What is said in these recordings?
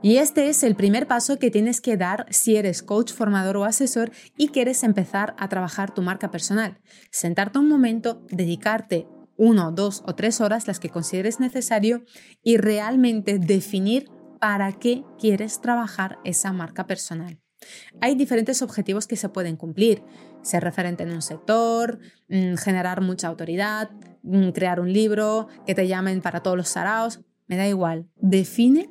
Y este es el primer paso que tienes que dar si eres coach, formador o asesor y quieres empezar a trabajar tu marca personal. Sentarte un momento, dedicarte uno, dos o tres horas, las que consideres necesario, y realmente definir para qué quieres trabajar esa marca personal. Hay diferentes objetivos que se pueden cumplir. Ser referente en un sector, mm, generar mucha autoridad, mm, crear un libro, que te llamen para todos los saraos. Me da igual. Define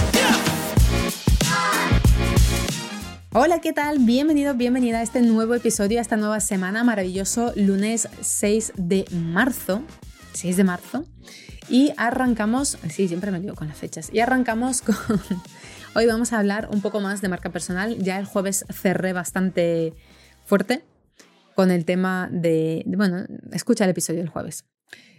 Hola, ¿qué tal? Bienvenido, bienvenida a este nuevo episodio, a esta nueva semana, maravilloso lunes 6 de marzo. 6 de marzo. Y arrancamos, sí, siempre me digo con las fechas. Y arrancamos con... Hoy vamos a hablar un poco más de marca personal. Ya el jueves cerré bastante fuerte con el tema de... Bueno, escucha el episodio del jueves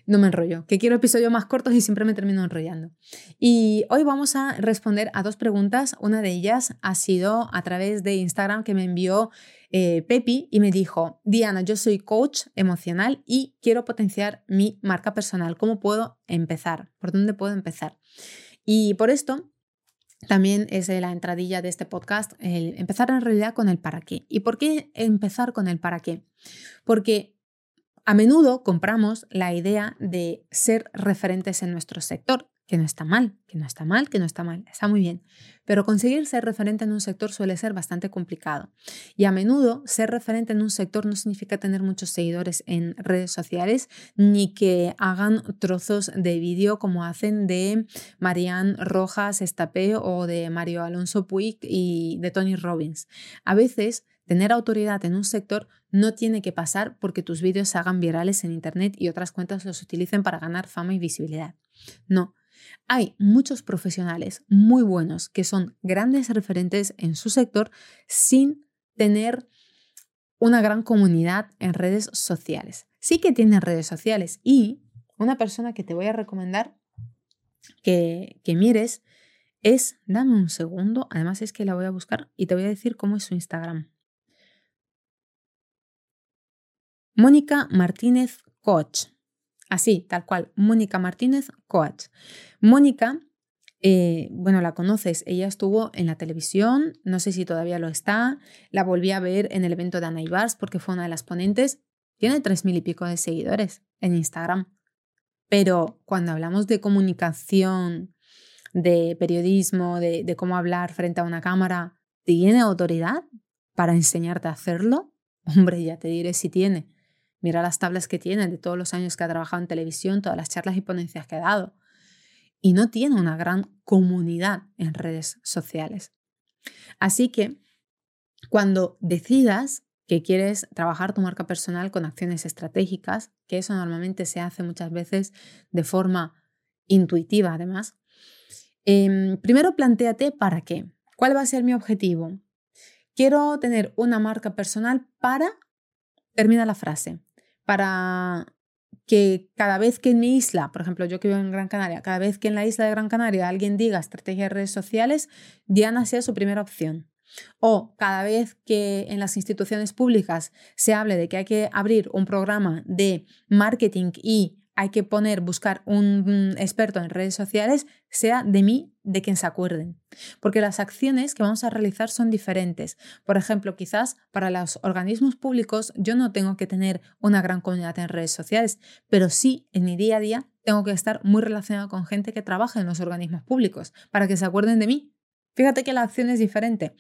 no me enrollo, que quiero episodios más cortos y siempre me termino enrollando. Y hoy vamos a responder a dos preguntas. Una de ellas ha sido a través de Instagram que me envió eh, Pepi y me dijo, Diana, yo soy coach emocional y quiero potenciar mi marca personal. ¿Cómo puedo empezar? ¿Por dónde puedo empezar? Y por esto también es la entradilla de este podcast, el empezar en realidad con el para qué. ¿Y por qué empezar con el para qué? Porque a menudo compramos la idea de ser referentes en nuestro sector, que no está mal, que no está mal, que no está mal, está muy bien. Pero conseguir ser referente en un sector suele ser bastante complicado. Y a menudo ser referente en un sector no significa tener muchos seguidores en redes sociales, ni que hagan trozos de vídeo como hacen de Marianne Rojas Estapé o de Mario Alonso Puig y de Tony Robbins. A veces Tener autoridad en un sector no tiene que pasar porque tus vídeos se hagan virales en Internet y otras cuentas los utilicen para ganar fama y visibilidad. No. Hay muchos profesionales muy buenos que son grandes referentes en su sector sin tener una gran comunidad en redes sociales. Sí que tienen redes sociales y una persona que te voy a recomendar que, que mires es, dame un segundo, además es que la voy a buscar y te voy a decir cómo es su Instagram. Mónica Martínez Coach. Así, tal cual, Mónica Martínez Coach. Mónica, eh, bueno, la conoces, ella estuvo en la televisión, no sé si todavía lo está, la volví a ver en el evento de Ana Ibars porque fue una de las ponentes, tiene tres mil y pico de seguidores en Instagram. Pero cuando hablamos de comunicación, de periodismo, de, de cómo hablar frente a una cámara, ¿tiene autoridad para enseñarte a hacerlo? Hombre, ya te diré si tiene. Mira las tablas que tiene de todos los años que ha trabajado en televisión, todas las charlas y ponencias que ha dado. Y no tiene una gran comunidad en redes sociales. Así que cuando decidas que quieres trabajar tu marca personal con acciones estratégicas, que eso normalmente se hace muchas veces de forma intuitiva además, em, primero planteate para qué. ¿Cuál va a ser mi objetivo? Quiero tener una marca personal para, termina la frase, para que cada vez que en mi isla, por ejemplo, yo que vivo en Gran Canaria, cada vez que en la isla de Gran Canaria alguien diga estrategia de redes sociales, Diana sea su primera opción. O cada vez que en las instituciones públicas se hable de que hay que abrir un programa de marketing y hay que poner, buscar un experto en redes sociales, sea de mí, de quien se acuerden. Porque las acciones que vamos a realizar son diferentes. Por ejemplo, quizás para los organismos públicos yo no tengo que tener una gran comunidad en redes sociales, pero sí en mi día a día tengo que estar muy relacionado con gente que trabaja en los organismos públicos para que se acuerden de mí. Fíjate que la acción es diferente.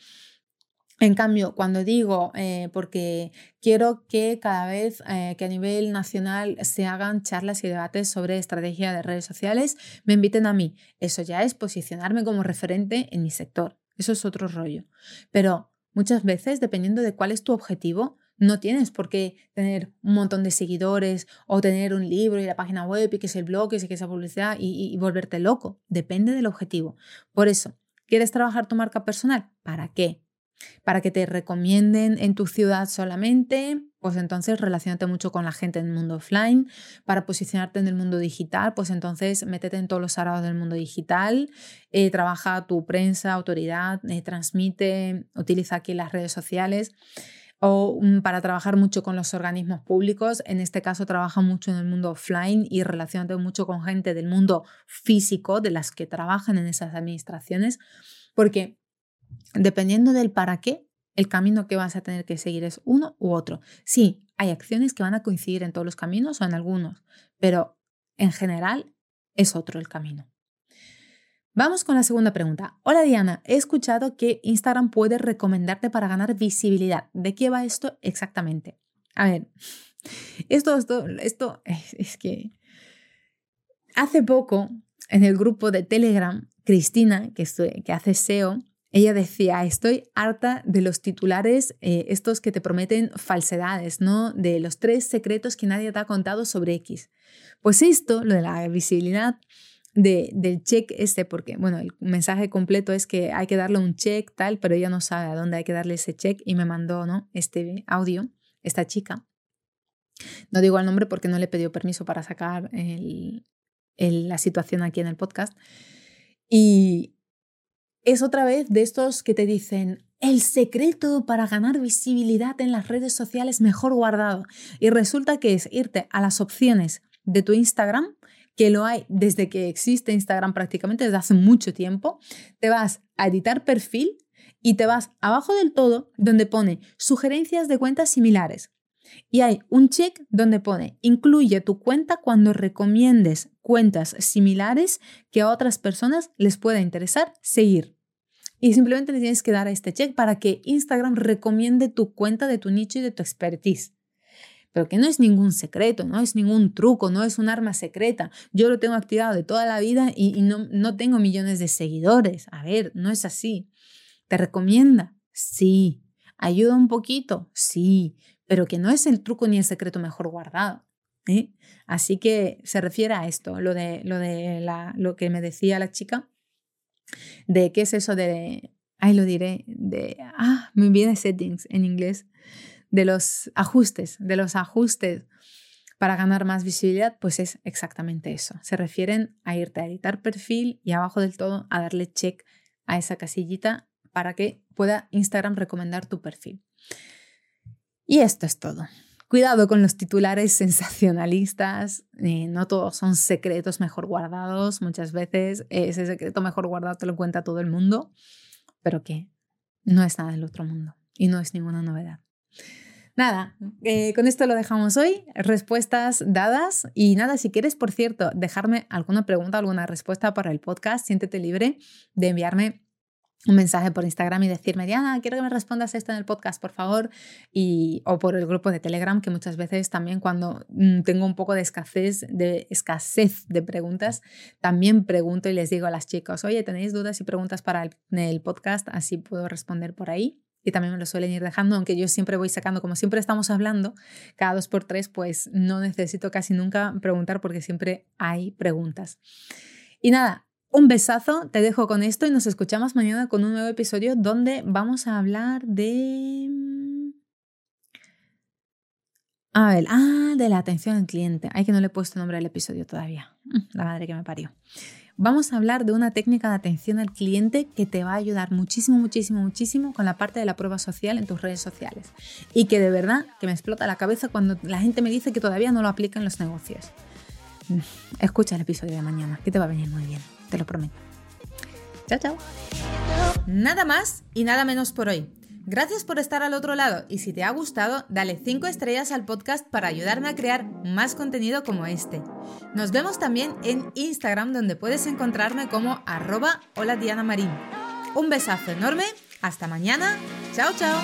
En cambio, cuando digo, eh, porque quiero que cada vez eh, que a nivel nacional se hagan charlas y debates sobre estrategia de redes sociales, me inviten a mí. Eso ya es posicionarme como referente en mi sector. Eso es otro rollo. Pero muchas veces, dependiendo de cuál es tu objetivo, no tienes por qué tener un montón de seguidores o tener un libro y la página web y que es el blog y que esa publicidad y volverte loco. Depende del objetivo. Por eso, ¿quieres trabajar tu marca personal? ¿Para qué? Para que te recomienden en tu ciudad solamente, pues entonces relacionate mucho con la gente en el mundo offline. Para posicionarte en el mundo digital, pues entonces métete en todos los arados del mundo digital, eh, trabaja tu prensa, autoridad, eh, transmite, utiliza aquí las redes sociales. O mm, para trabajar mucho con los organismos públicos, en este caso trabaja mucho en el mundo offline y relacionate mucho con gente del mundo físico, de las que trabajan en esas administraciones, porque dependiendo del para qué, el camino que vas a tener que seguir es uno u otro. Sí, hay acciones que van a coincidir en todos los caminos o en algunos, pero en general es otro el camino. Vamos con la segunda pregunta. Hola Diana, he escuchado que Instagram puede recomendarte para ganar visibilidad. ¿De qué va esto exactamente? A ver, esto, esto, esto es, que hace poco en el grupo de Telegram, Cristina, que, que hace SEO, ella decía, estoy harta de los titulares, eh, estos que te prometen falsedades, ¿no? De los tres secretos que nadie te ha contado sobre X. Pues esto, lo de la visibilidad del check este, porque, bueno, el mensaje completo es que hay que darle un check, tal, pero ella no sabe a dónde hay que darle ese check y me mandó, ¿no? Este audio, esta chica. No digo el nombre porque no le pidió permiso para sacar la situación aquí en el podcast. Y, es otra vez de estos que te dicen, el secreto para ganar visibilidad en las redes sociales mejor guardado. Y resulta que es irte a las opciones de tu Instagram, que lo hay desde que existe Instagram prácticamente desde hace mucho tiempo. Te vas a editar perfil y te vas abajo del todo donde pone sugerencias de cuentas similares. Y hay un check donde pone incluye tu cuenta cuando recomiendes cuentas similares que a otras personas les pueda interesar seguir. Y simplemente le tienes que dar a este check para que Instagram recomiende tu cuenta de tu nicho y de tu expertise. Pero que no es ningún secreto, no es ningún truco, no es un arma secreta. Yo lo tengo activado de toda la vida y, no, no tengo millones de seguidores. A ver, no es así. ¿Te recomienda? Sí. ¿Ayuda un poquito? Sí pero que no es el truco ni el secreto mejor guardado. ¿eh? Así que se refiere a esto, lo de, lo, de la, lo que me decía la chica, de qué es eso de, ahí lo diré, de, ah, me viene settings en inglés, de los ajustes, de los ajustes para ganar más visibilidad, pues es exactamente eso. Se refieren a irte a editar perfil y abajo del todo a darle check a esa casillita para que pueda Instagram recomendar tu perfil. Y esto es todo. Cuidado con los titulares sensacionalistas, eh, no todos son secretos mejor guardados, muchas veces ese secreto mejor guardado te lo cuenta todo el mundo, pero que no es nada del otro mundo y no es ninguna novedad. Nada, eh, con esto lo dejamos hoy. Respuestas dadas. Y nada, si quieres, por cierto, dejarme alguna pregunta, alguna respuesta para el podcast, siéntete libre de enviarme un mensaje por Instagram y decirme, Diana, quiero que me respondas esto en el podcast, por favor, y, o por el grupo de Telegram, que muchas veces también cuando mm, tengo un poco de escasez, de escasez de preguntas, también pregunto y les digo a las chicas, oye, ¿tenéis dudas y preguntas para el, podcast? Así puedo responder por ahí. Y también me lo suelen ir dejando, aunque yo siempre voy sacando, como siempre estamos hablando, cada dos por tres, pues no necesito casi nunca preguntar porque siempre hay preguntas. Y nada, un besazo, te dejo con esto y nos escuchamos mañana con un nuevo episodio donde vamos a hablar de... Mm, a ver, ah, de la atención al cliente. Ay, que no le he puesto nombre al episodio todavía. Mm, la madre que me parió. Vamos a hablar de una técnica de atención al cliente que te va a ayudar muchísimo, muchísimo, muchísimo con la parte de la prueba social en tus redes sociales. Y que de verdad que me explota la cabeza cuando la gente me dice que todavía no lo aplica en los negocios. Mm, escucha el episodio de mañana, que te va a venir muy bien te lo prometo. Chao, chao. Nada más y nada menos por hoy. Gracias por estar al otro lado y si te ha gustado, dale 5 estrellas al podcast para ayudarme a crear más contenido como este. Nos vemos también en Instagram donde puedes encontrarme como arroba hola Diana Marín. Un besazo enorme, hasta mañana, chao chao.